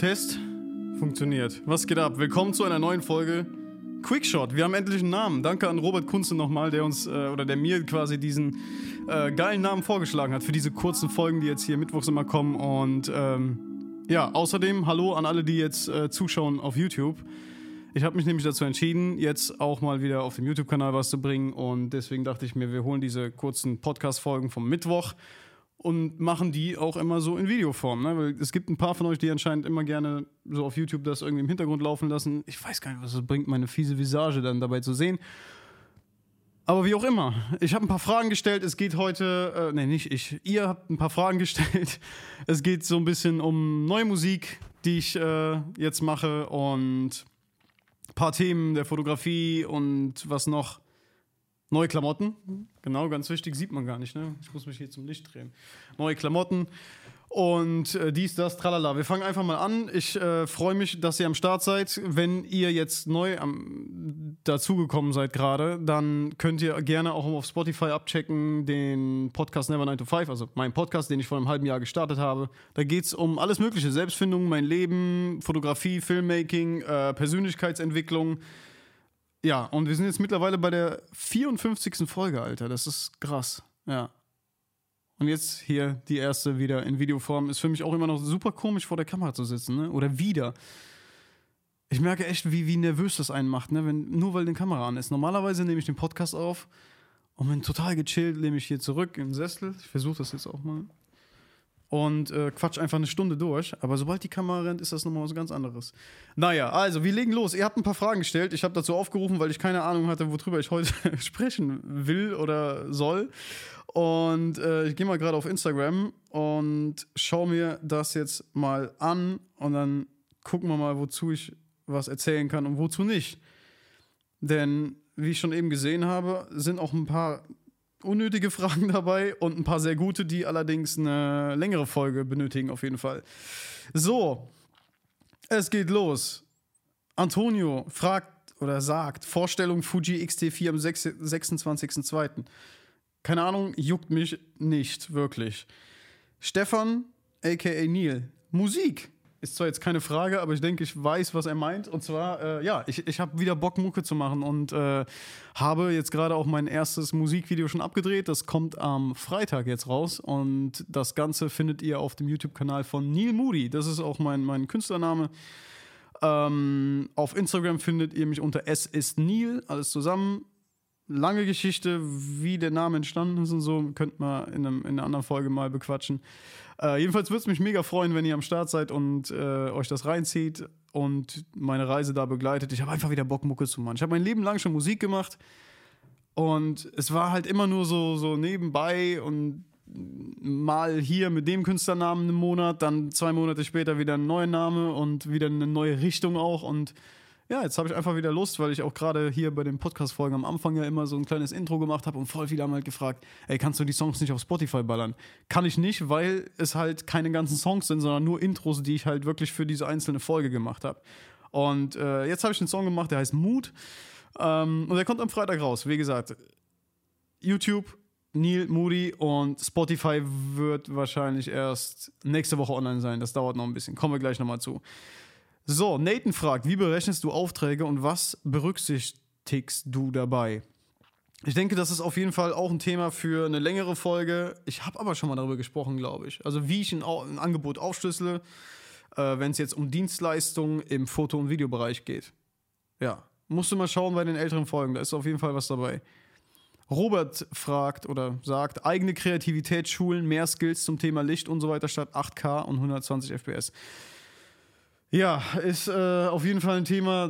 Test. Funktioniert. Was geht ab? Willkommen zu einer neuen Folge Quickshot. Wir haben endlich einen Namen. Danke an Robert Kunze nochmal, der uns äh, oder der mir quasi diesen äh, geilen Namen vorgeschlagen hat für diese kurzen Folgen, die jetzt hier mittwochs immer kommen. Und ähm, ja, außerdem hallo an alle, die jetzt äh, zuschauen auf YouTube. Ich habe mich nämlich dazu entschieden, jetzt auch mal wieder auf dem YouTube-Kanal was zu bringen. Und deswegen dachte ich mir, wir holen diese kurzen Podcast-Folgen vom Mittwoch und machen die auch immer so in Videoform. Ne? Weil es gibt ein paar von euch, die anscheinend immer gerne so auf YouTube das irgendwie im Hintergrund laufen lassen. Ich weiß gar nicht, was es bringt, meine fiese Visage dann dabei zu sehen. Aber wie auch immer, ich habe ein paar Fragen gestellt. Es geht heute, äh, nee, nicht ich, ihr habt ein paar Fragen gestellt. Es geht so ein bisschen um neue Musik, die ich äh, jetzt mache und ein paar Themen der Fotografie und was noch. Neue Klamotten, genau, ganz wichtig, sieht man gar nicht, ne? Ich muss mich hier zum Licht drehen. Neue Klamotten und äh, dies, das, tralala. Wir fangen einfach mal an. Ich äh, freue mich, dass ihr am Start seid. Wenn ihr jetzt neu am, dazugekommen seid gerade, dann könnt ihr gerne auch auf Spotify abchecken den Podcast Never 9 to 5, also mein Podcast, den ich vor einem halben Jahr gestartet habe. Da geht es um alles Mögliche: Selbstfindung, mein Leben, Fotografie, Filmmaking, äh, Persönlichkeitsentwicklung. Ja, und wir sind jetzt mittlerweile bei der 54. Folge, Alter. Das ist krass. Ja. Und jetzt hier die erste wieder in Videoform. Ist für mich auch immer noch super komisch, vor der Kamera zu sitzen, ne? Oder wieder. Ich merke echt, wie, wie nervös das einen macht, ne? Wenn, nur weil die Kamera an ist. Normalerweise nehme ich den Podcast auf und bin total gechillt, nehme ich hier zurück im Sessel. Ich versuche das jetzt auch mal und äh, quatsch einfach eine Stunde durch. Aber sobald die Kamera rennt, ist das nochmal was ganz anderes. Naja, also wir legen los. Ihr habt ein paar Fragen gestellt. Ich habe dazu aufgerufen, weil ich keine Ahnung hatte, worüber ich heute sprechen will oder soll. Und äh, ich gehe mal gerade auf Instagram und schaue mir das jetzt mal an und dann gucken wir mal, wozu ich was erzählen kann und wozu nicht. Denn, wie ich schon eben gesehen habe, sind auch ein paar unnötige Fragen dabei und ein paar sehr gute, die allerdings eine längere Folge benötigen, auf jeden Fall. So, es geht los. Antonio fragt oder sagt: Vorstellung Fuji XT4 am 26.02. Keine Ahnung, juckt mich nicht wirklich. Stefan, aka Neil, Musik. Ist zwar jetzt keine Frage, aber ich denke, ich weiß, was er meint. Und zwar, äh, ja, ich, ich habe wieder Bock, Mucke zu machen und äh, habe jetzt gerade auch mein erstes Musikvideo schon abgedreht. Das kommt am Freitag jetzt raus und das Ganze findet ihr auf dem YouTube-Kanal von Neil Moody. Das ist auch mein, mein Künstlername. Ähm, auf Instagram findet ihr mich unter S ist Neil, alles zusammen lange Geschichte, wie der Name entstanden ist und so, könnt man in, einem, in einer anderen Folge mal bequatschen. Äh, jedenfalls würde es mich mega freuen, wenn ihr am Start seid und äh, euch das reinzieht und meine Reise da begleitet. Ich habe einfach wieder Bock, Mucke zu machen. Ich habe mein Leben lang schon Musik gemacht und es war halt immer nur so, so nebenbei und mal hier mit dem Künstlernamen einen Monat, dann zwei Monate später wieder ein neuer Name und wieder eine neue Richtung auch und ja, jetzt habe ich einfach wieder Lust, weil ich auch gerade hier bei den Podcast-Folgen am Anfang ja immer so ein kleines Intro gemacht habe und voll viele haben halt gefragt, ey, kannst du die Songs nicht auf Spotify ballern? Kann ich nicht, weil es halt keine ganzen Songs sind, sondern nur Intros, die ich halt wirklich für diese einzelne Folge gemacht habe. Und äh, jetzt habe ich einen Song gemacht, der heißt Mood. Ähm, und der kommt am Freitag raus. Wie gesagt, YouTube, Neil Moody und Spotify wird wahrscheinlich erst nächste Woche online sein. Das dauert noch ein bisschen. Kommen wir gleich nochmal zu. So, Nathan fragt, wie berechnest du Aufträge und was berücksichtigst du dabei? Ich denke, das ist auf jeden Fall auch ein Thema für eine längere Folge. Ich habe aber schon mal darüber gesprochen, glaube ich. Also wie ich ein, ein Angebot aufschlüssele, äh, wenn es jetzt um Dienstleistungen im Foto- und Videobereich geht. Ja, musst du mal schauen bei den älteren Folgen, da ist auf jeden Fall was dabei. Robert fragt oder sagt, eigene Kreativität schulen, mehr Skills zum Thema Licht und so weiter statt 8K und 120 FPS. Ja, ist äh, auf jeden Fall ein Thema,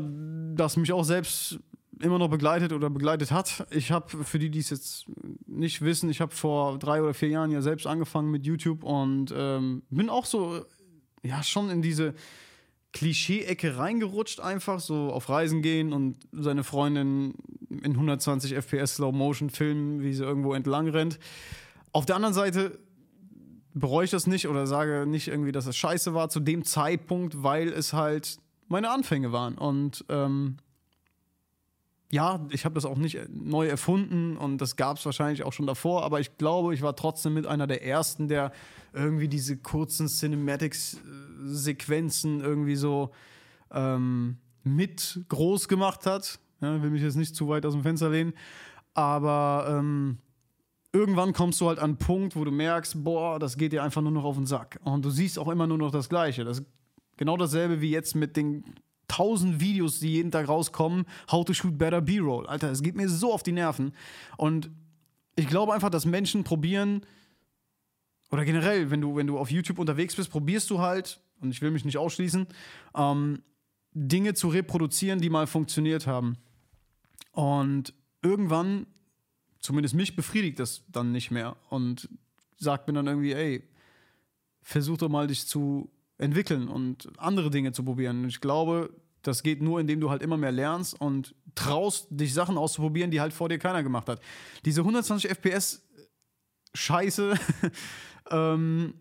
das mich auch selbst immer noch begleitet oder begleitet hat. Ich habe, für die, die es jetzt nicht wissen, ich habe vor drei oder vier Jahren ja selbst angefangen mit YouTube und ähm, bin auch so, ja, schon in diese Klischee-Ecke reingerutscht, einfach so auf Reisen gehen und seine Freundin in 120 FPS Slow Motion filmen, wie sie irgendwo entlang rennt. Auf der anderen Seite bereue ich das nicht oder sage nicht irgendwie, dass es scheiße war zu dem Zeitpunkt, weil es halt meine Anfänge waren. Und ähm, ja, ich habe das auch nicht neu erfunden und das gab es wahrscheinlich auch schon davor, aber ich glaube, ich war trotzdem mit einer der ersten, der irgendwie diese kurzen Cinematics-Sequenzen irgendwie so ähm, mit groß gemacht hat. Ja, will mich jetzt nicht zu weit aus dem Fenster lehnen, aber ähm, irgendwann kommst du halt an einen Punkt, wo du merkst, boah, das geht dir einfach nur noch auf den Sack. Und du siehst auch immer nur noch das Gleiche. Das genau dasselbe wie jetzt mit den tausend Videos, die jeden Tag rauskommen, How to Shoot Better B-Roll. Alter, es geht mir so auf die Nerven. Und ich glaube einfach, dass Menschen probieren, oder generell, wenn du, wenn du auf YouTube unterwegs bist, probierst du halt, und ich will mich nicht ausschließen, ähm, Dinge zu reproduzieren, die mal funktioniert haben. Und irgendwann, zumindest mich befriedigt das dann nicht mehr und sagt mir dann irgendwie, ey, versuch doch mal dich zu entwickeln und andere Dinge zu probieren. Und ich glaube, das geht nur, indem du halt immer mehr lernst und traust, dich Sachen auszuprobieren, die halt vor dir keiner gemacht hat. Diese 120 FPS Scheiße, ähm,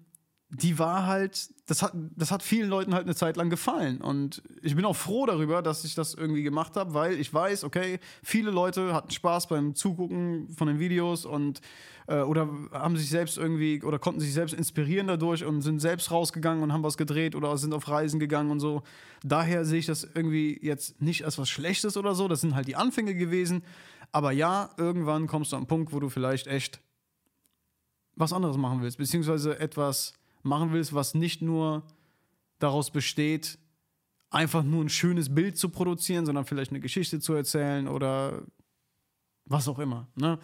die war halt, das hat, das hat vielen Leuten halt eine Zeit lang gefallen. Und ich bin auch froh darüber, dass ich das irgendwie gemacht habe, weil ich weiß, okay, viele Leute hatten Spaß beim Zugucken von den Videos und äh, oder haben sich selbst irgendwie oder konnten sich selbst inspirieren dadurch und sind selbst rausgegangen und haben was gedreht oder sind auf Reisen gegangen und so. Daher sehe ich das irgendwie jetzt nicht als was Schlechtes oder so. Das sind halt die Anfänge gewesen. Aber ja, irgendwann kommst du an einen Punkt, wo du vielleicht echt was anderes machen willst, beziehungsweise etwas machen willst, was nicht nur daraus besteht, einfach nur ein schönes Bild zu produzieren, sondern vielleicht eine Geschichte zu erzählen oder was auch immer. Ne?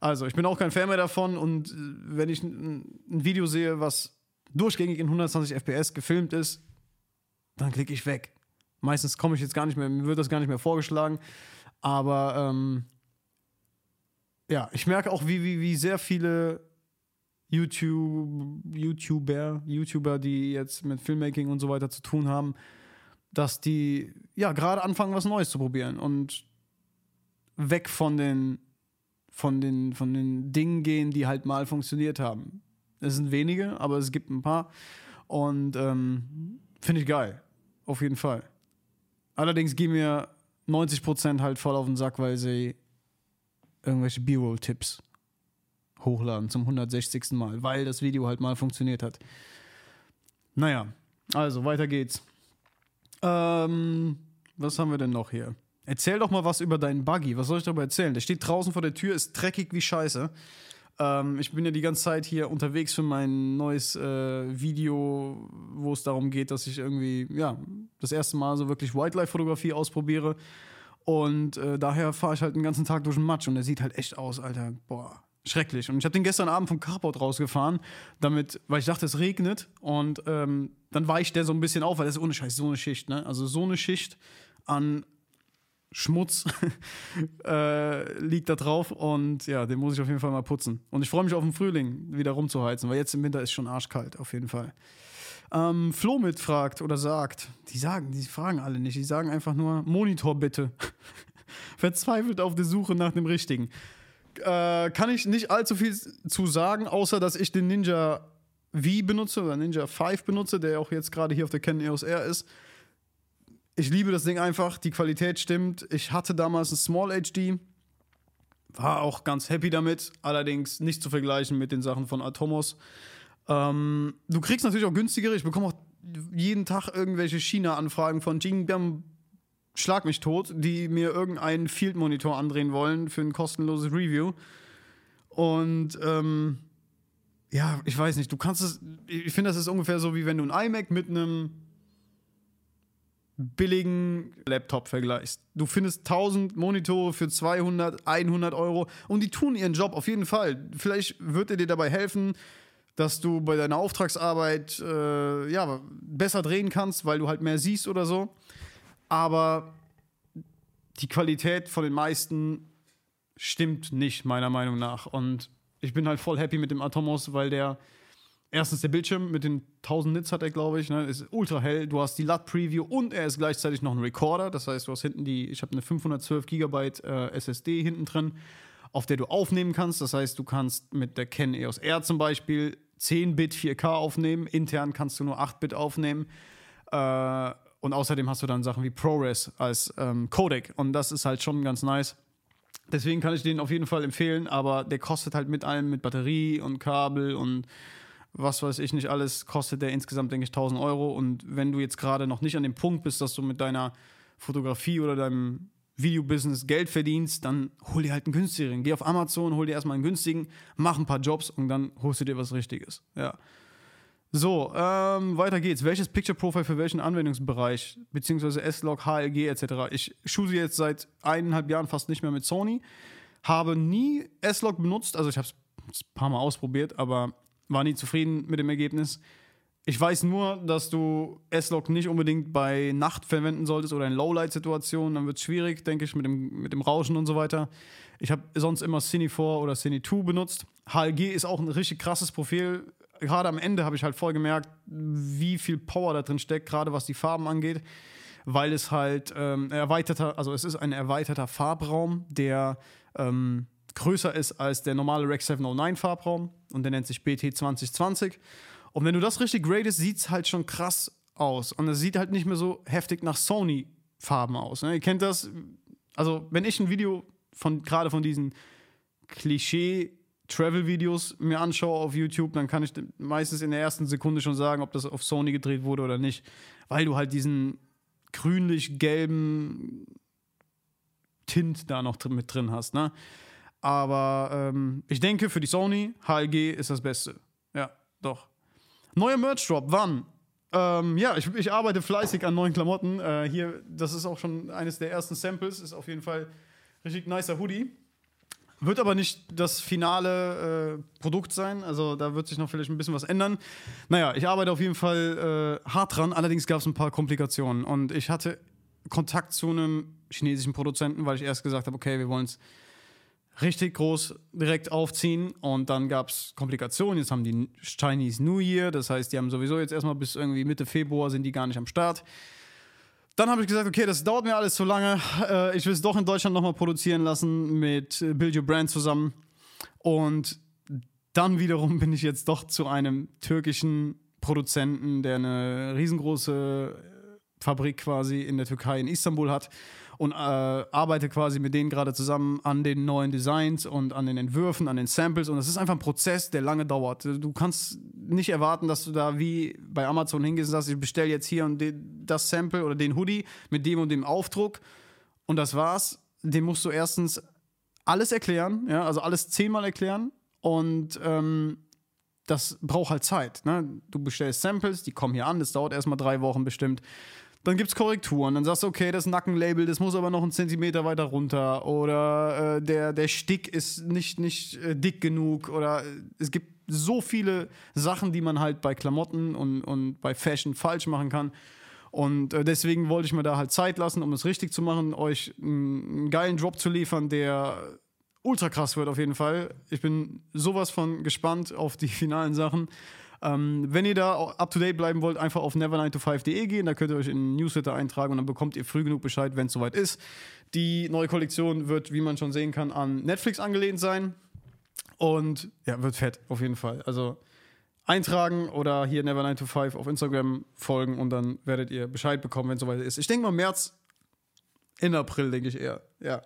Also, ich bin auch kein Fan mehr davon und äh, wenn ich ein, Video sehe, was durchgängig in 120 FPS gefilmt ist, dann klicke ich weg. Meistens komme ich jetzt gar nicht mehr, mir wird das gar nicht mehr vorgeschlagen. Aber ähm, ja, ich merke auch, wie, wie, wie sehr viele YouTube, YouTuber, YouTuber, die jetzt mit Filmmaking und so weiter zu tun haben, dass die ja gerade anfangen, was Neues zu probieren und weg von den, von den, von den Dingen gehen, die halt mal funktioniert haben. Es sind wenige, aber es gibt ein paar. Und ähm, finde ich geil. Auf jeden Fall. Allerdings gehen mir 90% halt voll auf den Sack, weil sie irgendwelche B-Roll-Tipps hochladen zum 160. Mal, weil das Video halt mal funktioniert hat. Naja, also weiter geht's. Ähm, was haben wir denn noch hier? Erzähl doch mal was über deinen Buggy. Was soll ich darüber erzählen? Der steht draußen vor der Tür, ist dreckig wie Scheiße. Ähm, ich bin ja die ganze Zeit hier unterwegs für mein neues äh, Video, wo es darum geht, dass ich irgendwie, ja, das erste Mal so wirklich Wildlife-Fotografie ausprobiere. Und äh, daher fahre ich halt den ganzen Tag durch den Matsch und der sieht halt echt aus, Alter. Boah, schrecklich. Und ich habe den gestern Abend vom Carport rausgefahren, damit, weil ich dachte, es regnet. Und ähm, dann weicht der so ein bisschen auf, weil das ist ohne Scheiß so eine Schicht, ne? Also so eine Schicht an Schmutz äh, liegt da drauf und ja, den muss ich auf jeden Fall mal putzen. Und ich freue mich auf den Frühling wieder rumzuheizen, weil jetzt im Winter ist schon arschkalt, auf jeden Fall. Ähm, Flo mitfragt oder sagt, die sagen, die fragen alle nicht, die sagen einfach nur Monitor bitte. Verzweifelt auf der Suche nach dem richtigen äh, kann ich nicht allzu viel zu sagen, außer dass ich den Ninja V benutze oder Ninja 5 benutze, der auch jetzt gerade hier auf der Canon EOS R ist. Ich liebe das Ding einfach, die Qualität stimmt. Ich hatte damals ein Small HD, war auch ganz happy damit, allerdings nicht zu vergleichen mit den Sachen von Atomos. Ähm, du kriegst natürlich auch günstigere, ich bekomme auch jeden Tag irgendwelche China-Anfragen von Jingbam schlag mich tot, die mir irgendeinen Field-Monitor andrehen wollen für ein kostenloses Review. Und ähm, ja, ich weiß nicht, du kannst es, ich finde, das ist ungefähr so, wie wenn du ein iMac mit einem billigen Laptop vergleichst. Du findest 1000 Monitore für 200, 100 Euro und die tun ihren Job auf jeden Fall. Vielleicht wird er dir dabei helfen, dass du bei deiner Auftragsarbeit äh, ja, besser drehen kannst, weil du halt mehr siehst oder so aber die Qualität von den meisten stimmt nicht, meiner Meinung nach. Und ich bin halt voll happy mit dem Atomos, weil der erstens der Bildschirm mit den 1000 Nits hat er, glaube ich, ne, ist ultra hell. Du hast die LUT-Preview und er ist gleichzeitig noch ein Recorder. Das heißt, du hast hinten die, ich habe eine 512 GB äh, SSD hinten drin, auf der du aufnehmen kannst. Das heißt, du kannst mit der Canon EOS R zum Beispiel 10-Bit 4K aufnehmen. Intern kannst du nur 8-Bit aufnehmen. Äh, Und außerdem hast du dann Sachen wie ProRes als ähm, Codec. Und das ist halt schon ganz nice. Deswegen kann ich den auf jeden Fall empfehlen, aber der kostet halt mit allem, mit Batterie und Kabel und was weiß ich nicht alles, kostet der insgesamt, denke ich, 1000 Euro. Und wenn du jetzt gerade noch nicht an dem Punkt bist, dass du mit deiner Fotografie oder deinem Videobusiness Geld verdienst, dann hol dir halt einen günstigeren. Geh auf Amazon, hol dir erstmal einen günstigen, mach ein paar Jobs und dann holst du dir was Richtiges. Ja. So, ähm, weiter geht's. Welches Picture Profile für welchen Anwendungsbereich, beziehungsweise S-Log, HLG etc. Ich shoote jetzt seit eineinhalb Jahren fast nicht mehr mit Sony, habe nie S-Log benutzt, also ich habe es ein paar Mal ausprobiert, aber war nie zufrieden mit dem Ergebnis. Ich weiß nur, dass du S-Log nicht unbedingt bei Nacht verwenden solltest oder in Lowlight-Situationen. Dann wird es schwierig, denke ich, mit dem, mit dem Rauschen und so weiter. Ich habe sonst immer Cine 4 oder Cine 2 benutzt. HLG ist auch ein richtig krasses Profil. Gerade am Ende habe ich halt voll gemerkt, wie viel Power da drin steckt, gerade was die Farben angeht. Weil es halt ähm, erweiterter, also es ist ein erweiterter Farbraum, der ähm, größer ist als der normale Rec 709 Farbraum und der nennt sich BT 2020. Und wenn du das richtig gradest, sieht es halt schon krass aus. Und es sieht halt nicht mehr so heftig nach Sony-Farben aus. Ne? Ihr kennt das. Also, wenn ich ein Video von gerade von diesen Klischee-Travel-Videos mir anschaue auf YouTube, dann kann ich meistens in der ersten Sekunde schon sagen, ob das auf Sony gedreht wurde oder nicht. Weil du halt diesen grünlich-gelben Tint da noch mit drin hast. Ne? Aber ähm, ich denke, für die Sony, HLG ist das Beste. Ja, doch. Neuer Merch-Drop, wann? Ähm, ja, ich, ich, arbeite fleißig an neuen Klamotten. Äh, hier, das ist auch schon eines der ersten Samples, ist auf jeden Fall richtig nicer Hoodie. Wird aber nicht das finale äh, Produkt sein, also da wird sich noch vielleicht ein bisschen was ändern. Naja, ich arbeite auf jeden Fall äh, hart dran, allerdings gab es ein paar Komplikationen und ich hatte Kontakt zu einem chinesischen Produzenten, weil ich erst gesagt habe, okay, wir wollen es richtig groß direkt aufziehen und dann gab es Komplikationen. Jetzt haben die Chinese New Year, das heißt, die haben sowieso jetzt erstmal bis irgendwie Mitte Februar sind die gar nicht am Start. Dann habe ich gesagt, okay, das dauert mir alles zu lange. Äh, ich will es doch in Deutschland nochmal produzieren lassen mit Build Your Brand zusammen. Und dann wiederum bin ich jetzt doch zu einem türkischen Produzenten, der eine riesengroße Fabrik quasi in der Türkei in Istanbul hat und äh, arbeite quasi mit denen gerade zusammen an den neuen Designs und an den Entwürfen, an den Samples. Und es ist einfach ein Prozess, der lange dauert. Du kannst nicht erwarten, dass du da wie bei Amazon hingehst und sagst, ich bestelle jetzt hier und das Sample oder den Hoodie mit dem und dem Aufdruck und das war's. Dem musst du erstens alles erklären, ja, also alles zehnmal erklären und ähm, das braucht halt Zeit. Ne? Du bestellst Samples, die kommen hier an, das dauert erstmal drei Wochen bestimmt. Dann gibt es Korrekturen. Dann sagst du, okay, das Nackenlabel, das muss aber noch einen Zentimeter weiter runter. Oder äh, der, der Stick ist nicht, nicht äh, dick genug. Oder äh, es gibt so viele Sachen, die man halt bei Klamotten und, und bei Fashion falsch machen kann. Und äh, deswegen wollte ich mir da halt Zeit lassen, um es richtig zu machen, euch einen geilen Drop zu liefern, der ultra krass wird auf jeden Fall. Ich bin sowas von gespannt auf die finalen Sachen. Ähm, wenn ihr da up to date bleiben wollt, einfach auf never9to5.de gehen. Da könnt ihr euch in den Newsletter eintragen und dann bekommt ihr früh genug Bescheid, wenn es soweit ist. Die neue Kollektion wird, wie man schon sehen kann, an Netflix angelehnt sein. Und ja, wird fett, auf jeden Fall. Also eintragen oder hier Never9to5 auf Instagram folgen und dann werdet ihr Bescheid bekommen, wenn es soweit ist. Ich denke mal März, in April, denke ich eher. Ja.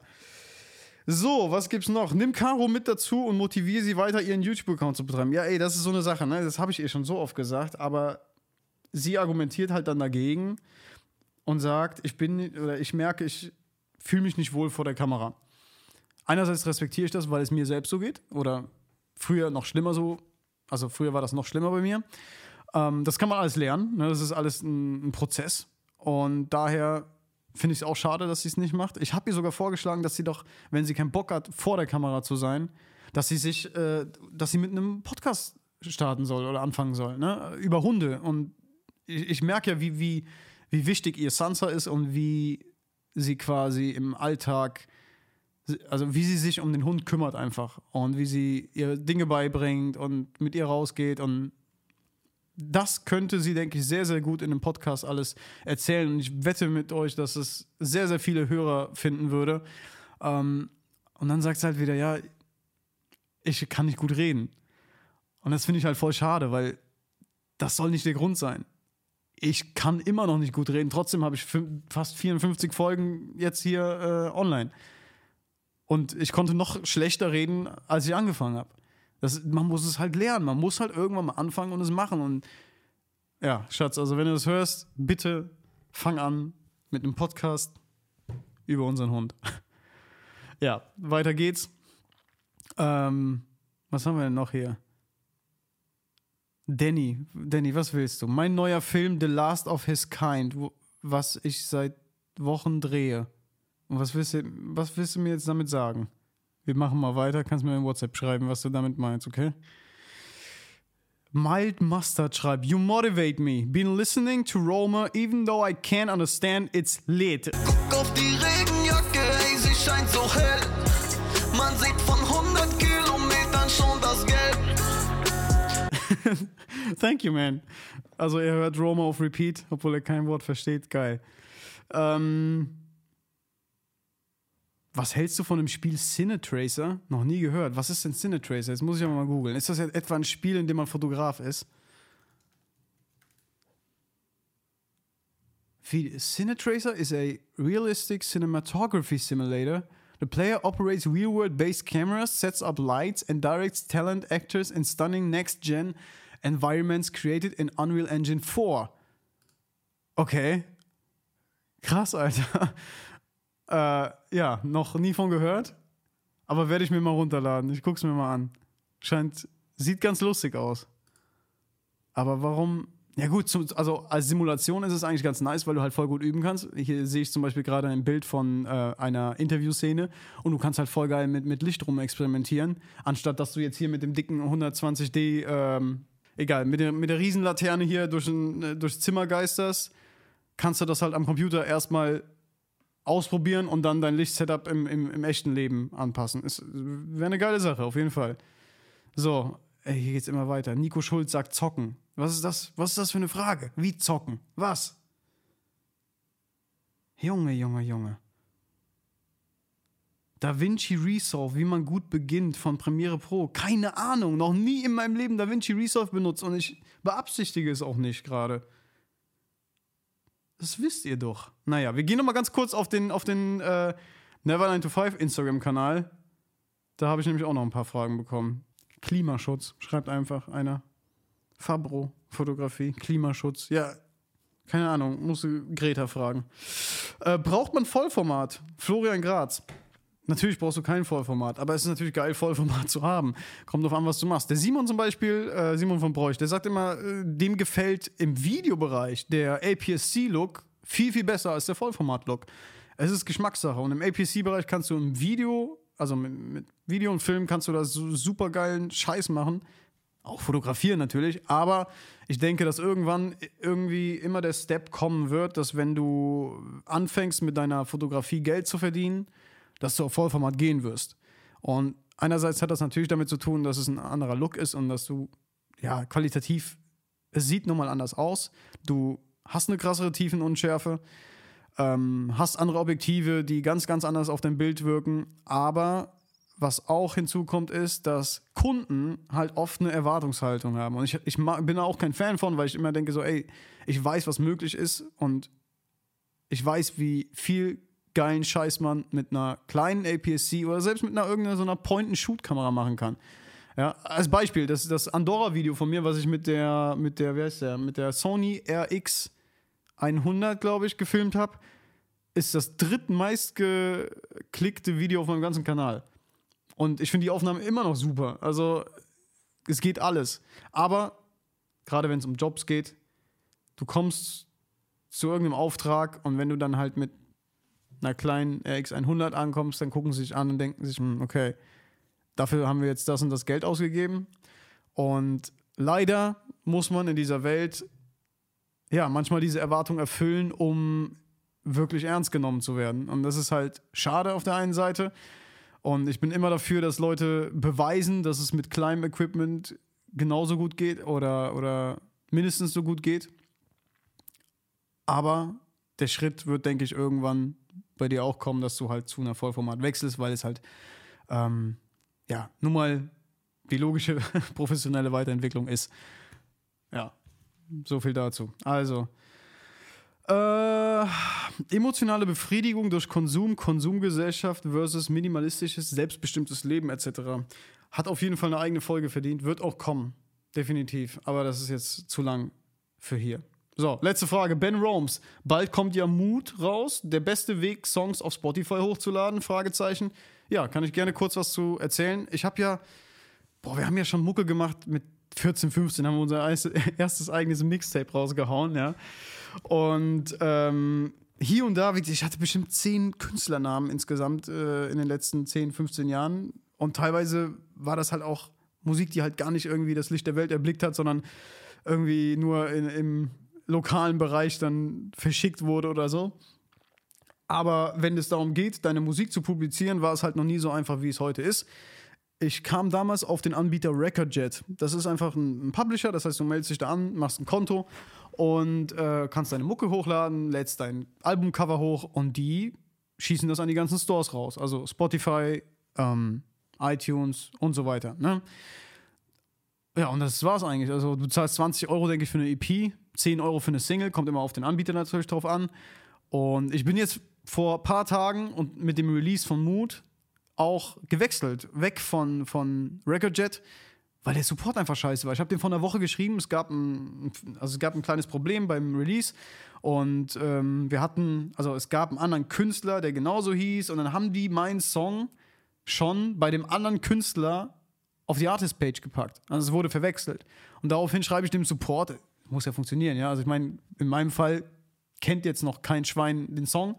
So, was gibt's noch? Nimm Caro mit dazu und motiviere sie weiter, ihren YouTube-Account zu betreiben. Ja, ey, das ist so eine Sache, ne? Das habe ich ihr schon so oft gesagt, aber sie argumentiert halt dann dagegen und sagt, ich bin oder ich merke, ich fühle mich nicht wohl vor der Kamera. Einerseits respektiere ich das, weil es mir selbst so geht oder früher noch schlimmer so, also früher war das noch schlimmer bei mir. Ähm, das kann man alles lernen, ne? das ist alles ein, ein Prozess und daher finde ich es auch schade, dass sie es nicht macht. Ich habe ihr sogar vorgeschlagen, dass sie doch, wenn sie keinen Bock hat, vor der Kamera zu sein, dass sie sich, äh, dass sie mit einem Podcast starten soll oder anfangen soll, ne? Über Hunde. Und ich, ich merke ja, wie, wie, wie wichtig ihr Sansa ist und wie sie quasi im Alltag, also wie sie sich um den Hund kümmert einfach und wie sie ihr Dinge beibringt und mit ihr rausgeht und das könnte sie, denke ich, sehr, sehr gut in dem Podcast alles erzählen. Und ich wette mit euch, dass es sehr, sehr viele Hörer finden würde. Ähm, und dann sagt sie halt wieder, ja, ich kann nicht gut reden. Und das finde ich halt voll schade, weil das soll nicht der Grund sein. ich kann immer noch nicht gut reden. Trotzdem habe ich fast 54 Folgen jetzt hier äh, online. Und ich konnte noch schlechter reden, als ich angefangen habe. Das, man muss es halt lernen. Man muss halt irgendwann mal anfangen und es machen. Und ja, Schatz, also wenn du das hörst, bitte fang an mit einem Podcast über unseren Hund. ja, weiter geht's. Ähm, was haben wir denn noch hier? Danny, Danny, was willst du? Mein neuer Film The Last of His Kind, was ich seit Wochen drehe. Und was willst, du, was willst du mir jetzt damit sagen? Wir machen mal weiter, kannst mir in WhatsApp schreiben, was du damit meinst, okay? Mild Mustard schreibt, You motivate me. Been listening to Roma, even though I can't understand its lit. Guck auf die Regenjacke, ey, sie scheint so hell. Man sieht von 100 Kilometern schon das Gelb. Thank you, man. Also, er hört Roma auf Repeat, obwohl er kein Wort versteht. Geil. Ähm. Was hältst du von dem Spiel Cinetracer? Noch nie gehört. Was ist denn Cinetracer? Jetzt muss ich aber mal googeln. Ist das etwa ein Spiel, in dem man Fotograf ist? Cinetracer is a realistic cinematography simulator. The player operates real world based cameras, sets up lights, and directs talent actors in stunning next gen environments created in Unreal Engine 4. Okay. Krass, Alter. Äh, ja, noch nie von gehört. Aber werde ich mir mal runterladen. Ich gucke es mir mal an. Scheint, sieht ganz lustig aus. Aber warum? Ja, gut, zum, also als Simulation ist es eigentlich ganz nice, weil du halt voll gut üben kannst. Hier sehe ich zum Beispiel gerade ein Bild von äh, einer Interviewszene und du kannst halt voll geil mit, mit Licht rum experimentieren, anstatt dass du jetzt hier mit dem dicken 120D, ähm, egal, mit der, mit der Riesenlaterne hier durch ein, äh, durchs Zimmer geisterst, kannst du das halt am Computer erstmal ausprobieren und dann dein Lichtsetup im, im, im echten Leben anpassen. Wäre eine geile Sache, auf jeden Fall. So, ey, hier geht's immer weiter. Nico Schulz sagt zocken. Was ist das? Was ist das für eine Frage? Wie zocken? Was? Junge, Junge, Junge. DaVinci Resolve, wie man gut beginnt von Premiere Pro. Keine Ahnung, noch nie in meinem Leben DaVinci Resolve benutzt und ich beabsichtige es auch nicht gerade. Das wisst ihr doch. Naja, wir gehen noch mal ganz kurz auf den, auf den äh, Never 9 to 5 Instagram-Kanal. Da habe ich nämlich auch noch ein paar Fragen bekommen. Klimaschutz, schreibt einfach einer. Fabro, Fotografie, Klimaschutz. Ja, keine Ahnung, musst du Greta fragen. Äh, braucht man Vollformat? Florian Graz. Natürlich brauchst du kein Vollformat, aber es ist natürlich geil, Vollformat zu haben. Kommt drauf an, was du machst. Der Simon zum Beispiel, äh, Simon von Bräuch, der sagt immer, äh, dem gefällt im Videobereich der APS-C-Look viel, viel besser als der Vollformat-Look. Es ist Geschmackssache und im APS-C-Bereich kannst du im Video, also mit, mit, Video und Film, kannst du da so super geilen Scheiß machen. Auch fotografieren natürlich, aber ich denke, dass irgendwann irgendwie immer der Step kommen wird, dass wenn du anfängst mit deiner Fotografie Geld zu verdienen, dass du auf Vollformat gehen wirst. Und einerseits hat das natürlich damit zu tun, dass es ein anderer Look ist und dass du, ja, qualitativ, es sieht nun mal anders aus. Du hast eine krassere Tiefenunschärfe, ähm, hast andere Objektive, die ganz, ganz anders auf dein Bild wirken. Aber was auch hinzukommt, ist, dass Kunden halt oft eine Erwartungshaltung haben. Und ich, ich bin auch kein Fan von, weil ich immer denke so, ey, ich weiß, was möglich ist und ich weiß, wie viel geilen Scheiß man mit einer kleinen APS-C oder selbst mit einer irgendeiner so einer Point-and-Shoot-Kamera machen kann. Ja, als Beispiel, das, das Andorra-Video von mir, was ich mit der, mit der, wie heißt der, mit der Sony RX 100, glaube ich, gefilmt habe, ist das drittmeist geklickte Video auf meinem ganzen Kanal. Und ich finde die Aufnahme immer noch super. Also, es geht alles. Aber, gerade wenn es um Jobs geht, du kommst zu irgendeinem Auftrag und wenn du dann halt mit einer kleinen RX100 ankommst, dann gucken sie sich an und denken sich, hm, okay, dafür haben wir jetzt das und das Geld ausgegeben. Und leider muss man in dieser Welt ja manchmal diese Erwartung erfüllen, um wirklich ernst genommen zu werden. Und das ist halt schade auf der einen Seite. Und ich bin immer dafür, dass Leute beweisen, dass es mit kleinem Equipment genauso gut geht oder, oder mindestens so gut geht. Aber der Schritt wird, denke ich, irgendwann bei dir auch kommen, dass du halt zu einer Vollformat wechselst, weil es halt, ähm, ja, nun mal die logische professionelle Weiterentwicklung ist. Ja, so viel dazu. Also, Äh, emotionale Befriedigung durch Konsum, Konsumgesellschaft versus minimalistisches, selbstbestimmtes Leben etc. Hat auf jeden Fall eine eigene Folge verdient, wird auch kommen. Definitiv. Aber das ist jetzt zu lang für hier. So, letzte Frage. Ben Romes. Bald kommt ja Mut raus. Der beste Weg, Songs auf Spotify hochzuladen? Fragezeichen. Ja, kann ich gerne kurz was zu erzählen. Ich habe ja, boah, wir haben ja schon Mucke gemacht mit 14, 15 haben wir unser erstes eigenes Mixtape rausgehauen, ja. Und ähm, hier und da, ich hatte bestimmt zehn Künstlernamen insgesamt äh, in den letzten 10, 15 Jahren. Und teilweise war das halt auch Musik, die halt gar nicht irgendwie das Licht der Welt erblickt hat, sondern irgendwie nur in, im lokalen Bereich dann verschickt wurde oder so. Aber wenn es darum geht, deine Musik zu publizieren, war es halt noch nie so einfach, wie es heute ist. Ich kam damals auf den Anbieter Recordjet. Das ist einfach ein, Publisher, das heißt, du meldest dich da an, machst ein Konto und äh, kannst deine Mucke hochladen, lädst dein Albumcover hoch und die schießen das an die ganzen Stores raus. Also Spotify, ähm, iTunes und so weiter. Ne? Ja, und das war's eigentlich. Also du zahlst 20 Euro, denke ich, für eine EP, 10 Euro für eine Single, kommt immer auf den Anbieter natürlich drauf an. Und ich bin jetzt vor ein paar Tagen und mit dem Release von Mood auch gewechselt, weg von, von Recordjet weil der Support einfach scheiße war. Ich habe den vor einer Woche geschrieben, es gab ein, also es gab ein kleines Problem beim Release und ähm, wir hatten, also es gab einen anderen Künstler, der genauso hieß und dann haben die meinen Song schon bei dem anderen Künstler auf die Artist-Page gepackt. Also es wurde verwechselt. Und daraufhin schreibe ich dem Support, muss ja funktionieren, ja. Also ich meine, in meinem Fall kennt jetzt noch kein Schwein den Song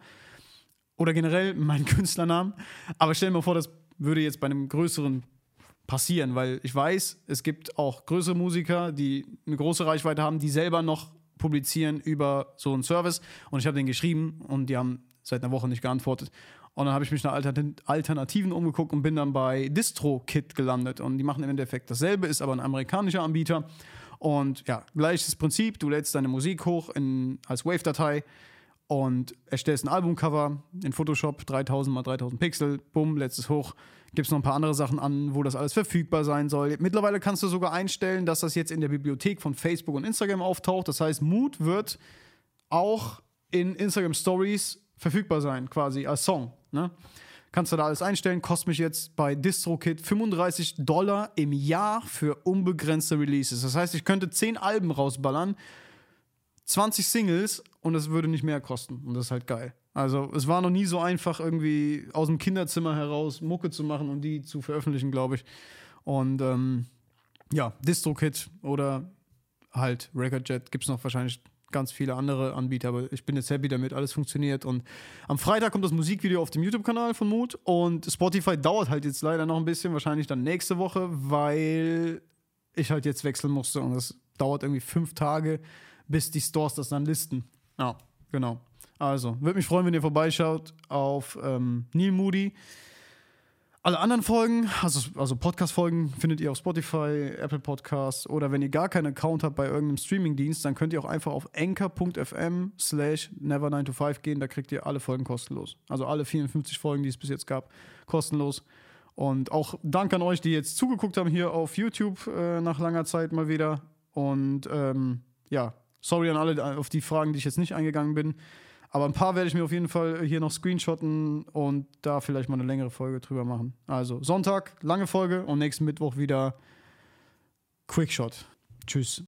oder generell meinen Künstlernamen, aber stell dir mal vor, das würde jetzt bei einem größeren passieren, weil ich weiß, es gibt auch größere Musiker, die eine große Reichweite haben, die selber noch publizieren über so einen Service. Und ich habe denen geschrieben und die haben seit einer Woche nicht geantwortet. Und dann habe ich mich nach Alternativen umgeguckt und bin dann bei DistroKit gelandet. Und die machen im Endeffekt dasselbe, ist aber ein amerikanischer Anbieter. Und ja, gleiches Prinzip. Du lädst deine Musik hoch in, als Wave-Datei und erstellst ein Albumcover in Photoshop, 3000 mal 3000 Pixel, bumm, lädst es hoch gibt es noch ein paar andere Sachen an, wo das alles verfügbar sein soll. Mittlerweile kannst du sogar einstellen, dass das jetzt in der Bibliothek von Facebook und Instagram auftaucht. Das heißt, Mood wird auch in Instagram Stories verfügbar sein, quasi als Song. Ne? Kannst du da alles einstellen. Kostet mich jetzt bei DistroKit 35 Dollar im Jahr für unbegrenzte Releases. Das heißt, ich könnte 10 Alben rausballern, 20 Singles und es würde nicht mehr kosten. Und das ist halt geil. Also es war noch nie so einfach, irgendwie aus dem Kinderzimmer heraus Mucke zu machen und die zu veröffentlichen, glaube ich. Und ähm, ja, DistroKit oder halt Recordjet gibt es noch wahrscheinlich ganz viele andere Anbieter, aber ich bin jetzt happy damit, alles funktioniert. Und am Freitag kommt das Musikvideo auf dem YouTube-Kanal von Mood und Spotify dauert halt jetzt leider noch ein bisschen, wahrscheinlich dann nächste Woche, weil ich halt jetzt wechseln musste und das dauert irgendwie fünf Tage, bis die Stores das dann listen. Ja, genau. Also, würde mich freuen, wenn ihr vorbeischaut auf ähm, Neil Moody. Alle anderen Folgen, also, also Podcast-Folgen, findet ihr auf Spotify, Apple Podcasts oder wenn ihr gar keinen Account habt bei irgendeinem Streaming-Dienst, dann könnt ihr auch einfach auf anchor.fm slash never9to5 gehen, da kriegt ihr alle Folgen kostenlos. Also alle 54 Folgen, die es bis jetzt gab, kostenlos. Und auch Dank an euch, die jetzt zugeguckt haben hier auf YouTube äh, nach langer Zeit mal wieder. Und ähm, ja, sorry an alle auf die Fragen, die ich jetzt nicht eingegangen bin. Aber ein paar werde ich mir auf jeden Fall hier noch screenshotten und da vielleicht mal eine längere Folge drüber machen. Also Sonntag, lange Folge und nächsten Mittwoch wieder Quickshot. Tschüss.